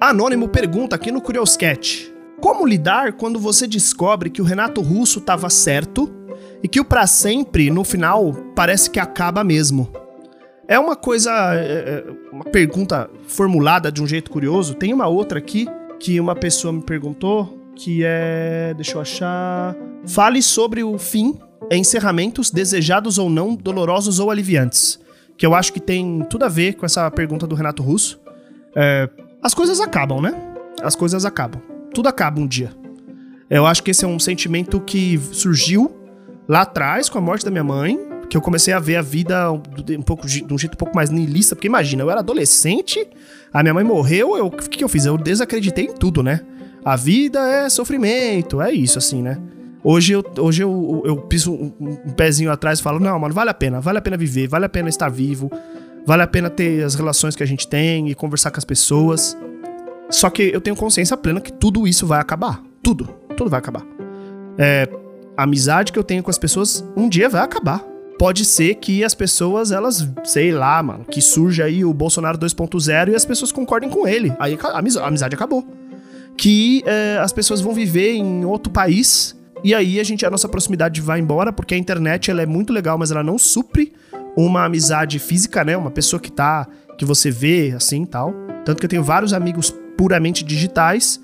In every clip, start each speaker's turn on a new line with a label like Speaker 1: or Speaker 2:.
Speaker 1: Anônimo pergunta aqui no Curioscat: Como lidar quando você descobre que o Renato Russo estava certo e que o para sempre no final parece que acaba mesmo? É uma coisa, é, é, uma pergunta formulada de um jeito curioso. Tem uma outra aqui que uma pessoa me perguntou que é, deixa eu achar, fale sobre o fim, encerramentos desejados ou não, dolorosos ou aliviantes, que eu acho que tem tudo a ver com essa pergunta do Renato Russo. É, as coisas acabam, né? As coisas acabam. Tudo acaba um dia. Eu acho que esse é um sentimento que surgiu lá atrás com a morte da minha mãe, que eu comecei a ver a vida um pouco de um jeito um pouco mais niilista, porque imagina, eu era adolescente, a minha mãe morreu, eu, o que, que eu fiz? Eu desacreditei em tudo, né? A vida é sofrimento, é isso assim, né? Hoje eu, hoje eu, eu piso um, um pezinho atrás e falo: não, mano, vale a pena, vale a pena viver, vale a pena estar vivo, Vale a pena ter as relações que a gente tem e conversar com as pessoas. Só que eu tenho consciência plena que tudo isso vai acabar. Tudo. Tudo vai acabar. É, a amizade que eu tenho com as pessoas um dia vai acabar. Pode ser que as pessoas, elas, sei lá, mano, que surja aí o Bolsonaro 2.0 e as pessoas concordem com ele. Aí a amizade acabou. Que é, as pessoas vão viver em outro país e aí a gente a nossa proximidade vai embora porque a internet ela é muito legal, mas ela não supre uma amizade física, né? Uma pessoa que tá. que você vê, assim tal. Tanto que eu tenho vários amigos puramente digitais.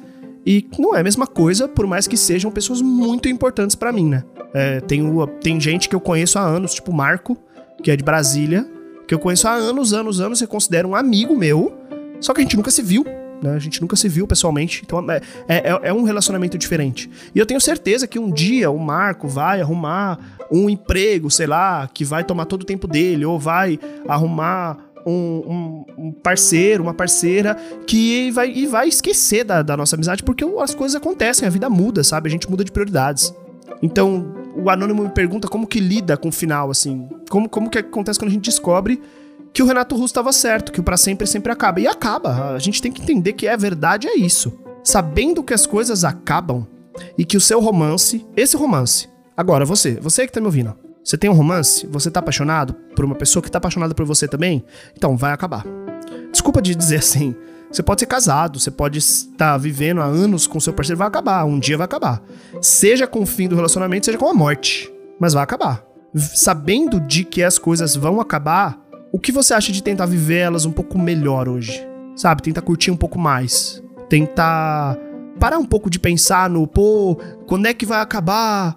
Speaker 1: E não é a mesma coisa, por mais que sejam pessoas muito importantes para mim, né? É, tem, tem gente que eu conheço há anos, tipo Marco, que é de Brasília, que eu conheço há anos, anos, anos, e considero um amigo meu, só que a gente nunca se viu, né? A gente nunca se viu pessoalmente, então é, é, é um relacionamento diferente. E eu tenho certeza que um dia o Marco vai arrumar um emprego, sei lá, que vai tomar todo o tempo dele, ou vai arrumar um, um, um, parceiro, uma parceira que vai, e vai esquecer da, da, nossa amizade, porque as coisas acontecem, a vida muda, sabe? A gente muda de prioridades. Então, o Anônimo me pergunta como que lida com o final, assim. Como, como que acontece quando a gente descobre que o Renato Russo estava certo, que o para sempre sempre acaba. E acaba. A gente tem que entender que é verdade, é isso. Sabendo que as coisas acabam e que o seu romance, esse romance, Agora, você, você que tá me ouvindo, você tem um romance? Você tá apaixonado por uma pessoa que tá apaixonada por você também? Então, vai acabar. Desculpa de dizer assim. Você pode ser casado, você pode estar vivendo há anos com seu parceiro, vai acabar. Um dia vai acabar. Seja com o fim do relacionamento, seja com a morte. Mas vai acabar. Sabendo de que as coisas vão acabar, o que você acha de tentar viver elas um pouco melhor hoje? Sabe? Tentar curtir um pouco mais. Tentar parar um pouco de pensar no, pô, quando é que vai acabar?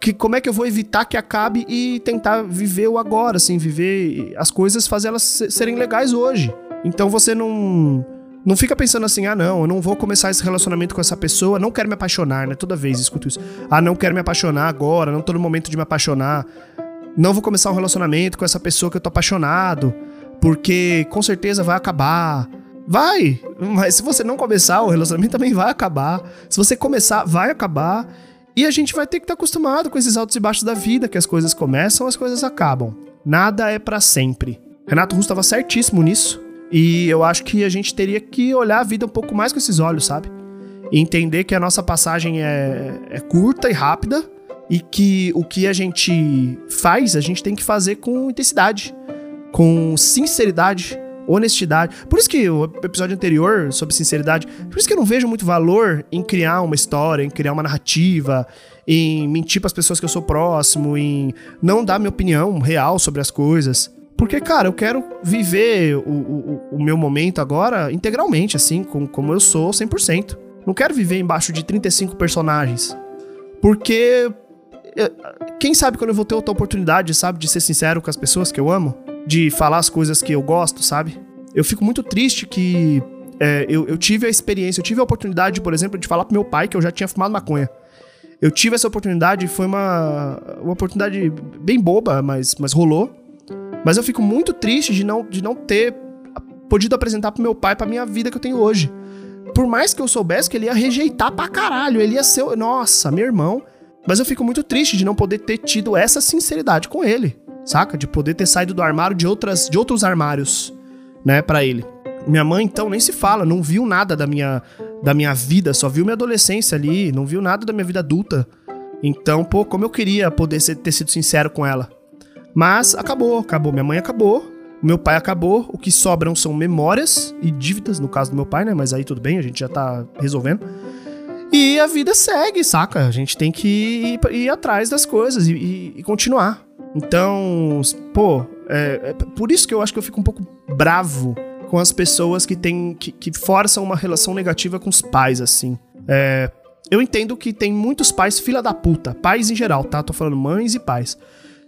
Speaker 1: que como é que eu vou evitar que acabe e tentar viver o agora, assim, viver as coisas, fazer elas serem legais hoje. Então você não não fica pensando assim, ah, não, eu não vou começar esse relacionamento com essa pessoa, não quero me apaixonar, né? Toda vez escuto isso. Ah, não quero me apaixonar agora, não tô no momento de me apaixonar. Não vou começar um relacionamento com essa pessoa que eu tô apaixonado, porque com certeza vai acabar. Vai, mas se você não começar, o relacionamento também vai acabar. Se você começar, vai acabar. E a gente vai ter que estar tá acostumado com esses altos e baixos da vida, que as coisas começam, as coisas acabam. Nada é para sempre. Renato Russo estava certíssimo nisso. E eu acho que a gente teria que olhar a vida um pouco mais com esses olhos, sabe? E entender que a nossa passagem é, é curta e rápida e que o que a gente faz, a gente tem que fazer com intensidade, com sinceridade, honestidade. Por isso que o episódio anterior sobre sinceridade, por isso que eu não vejo muito valor em criar uma história, em criar uma narrativa, em mentir para as pessoas que eu sou próximo, em não dar minha opinião real sobre as coisas. Porque, cara, eu quero viver o, o, o meu momento agora integralmente, assim, com, como eu sou 100%. Não quero viver embaixo de 35 personagens. Porque. Quem sabe quando eu vou ter outra oportunidade, sabe, de ser sincero com as pessoas que eu amo? de falar as coisas que eu gosto, sabe? Eu fico muito triste que é, eu, eu, tive a experiência, eu tive a oportunidade, por exemplo, de falar pro meu pai que eu já tinha fumado maconha. Eu tive essa oportunidade, foi uma, uma oportunidade bem boba, mas, mas rolou. Mas eu fico muito triste de não, de não ter podido apresentar pro meu pai pra minha vida que eu tenho hoje. Por mais que eu soubesse que ele ia rejeitar pra caralho, ele ia ser, nossa, meu irmão. Mas eu fico muito triste de não poder ter tido essa sinceridade com ele saca? De poder ter saído do armário de, outras, de outros armários, né, para ele. Minha mãe, então, nem se fala, não viu nada da minha, da minha vida, só viu minha adolescência ali, não viu nada da minha vida adulta. Então, pô, como eu queria poder ser, ter sido sincero com ela. Mas acabou, acabou. Minha mãe acabou, meu pai acabou, o que sobram são memórias e dívidas, no caso do meu pai, né? Mas aí tudo bem, a gente já tá resolvendo. E a vida segue, saca? A gente tem que ir, ir atrás das coisas e, e, e continuar. Então, pô, é, é, por isso que eu acho que eu fico um pouco bravo com as pessoas que, tem, que, que forçam uma relação negativa com os pais, assim. É, eu entendo que tem muitos pais filha da puta, pais em geral, tá? Tô falando mães e pais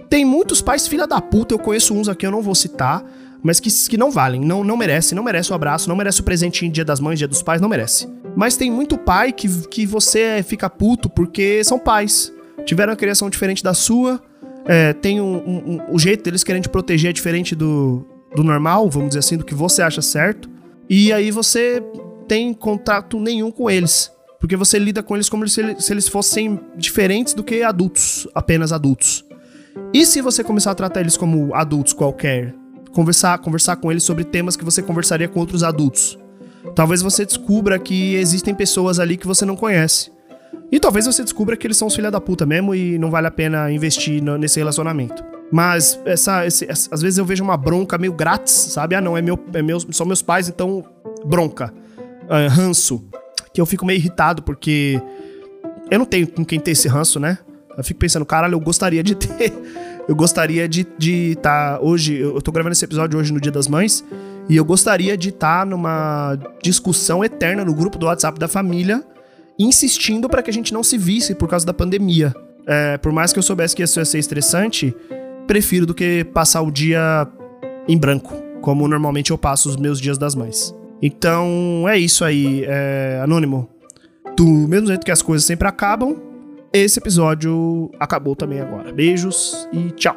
Speaker 1: tem muitos pais filha da puta, eu conheço uns aqui, eu não vou citar, mas que, que não valem, não, não merece, não merece o abraço, não merece o presente em dia das mães, dia dos pais, não merece. Mas tem muito pai que, que você fica puto porque são pais, tiveram uma criação diferente da sua, é, tem um, um, um, o jeito deles querem te proteger é diferente do, do normal, vamos dizer assim, do que você acha certo, e aí você tem contato nenhum com eles. Porque você lida com eles como se, se eles fossem diferentes do que adultos, apenas adultos. E se você começar a tratar eles como adultos qualquer, conversar, conversar com eles sobre temas que você conversaria com outros adultos, talvez você descubra que existem pessoas ali que você não conhece. E talvez você descubra que eles são os filha da puta mesmo e não vale a pena investir nesse relacionamento. Mas essa, esse, essa, às vezes eu vejo uma bronca meio grátis, sabe? Ah, não, é meu, é meu, são meus pais, então bronca, uh, ranço. Que eu fico meio irritado porque eu não tenho com quem ter esse ranço, né? Eu fico pensando, caralho, eu gostaria de ter. Eu gostaria de estar. De tá, hoje, eu tô gravando esse episódio hoje no Dia das Mães. E eu gostaria de estar tá numa discussão eterna no grupo do WhatsApp da família, insistindo para que a gente não se visse por causa da pandemia. É, por mais que eu soubesse que isso ia ser estressante, prefiro do que passar o dia em branco, como normalmente eu passo os meus dias das mães. Então é isso aí, é, Anônimo. Do mesmo jeito que as coisas sempre acabam, esse episódio acabou também agora. Beijos e tchau.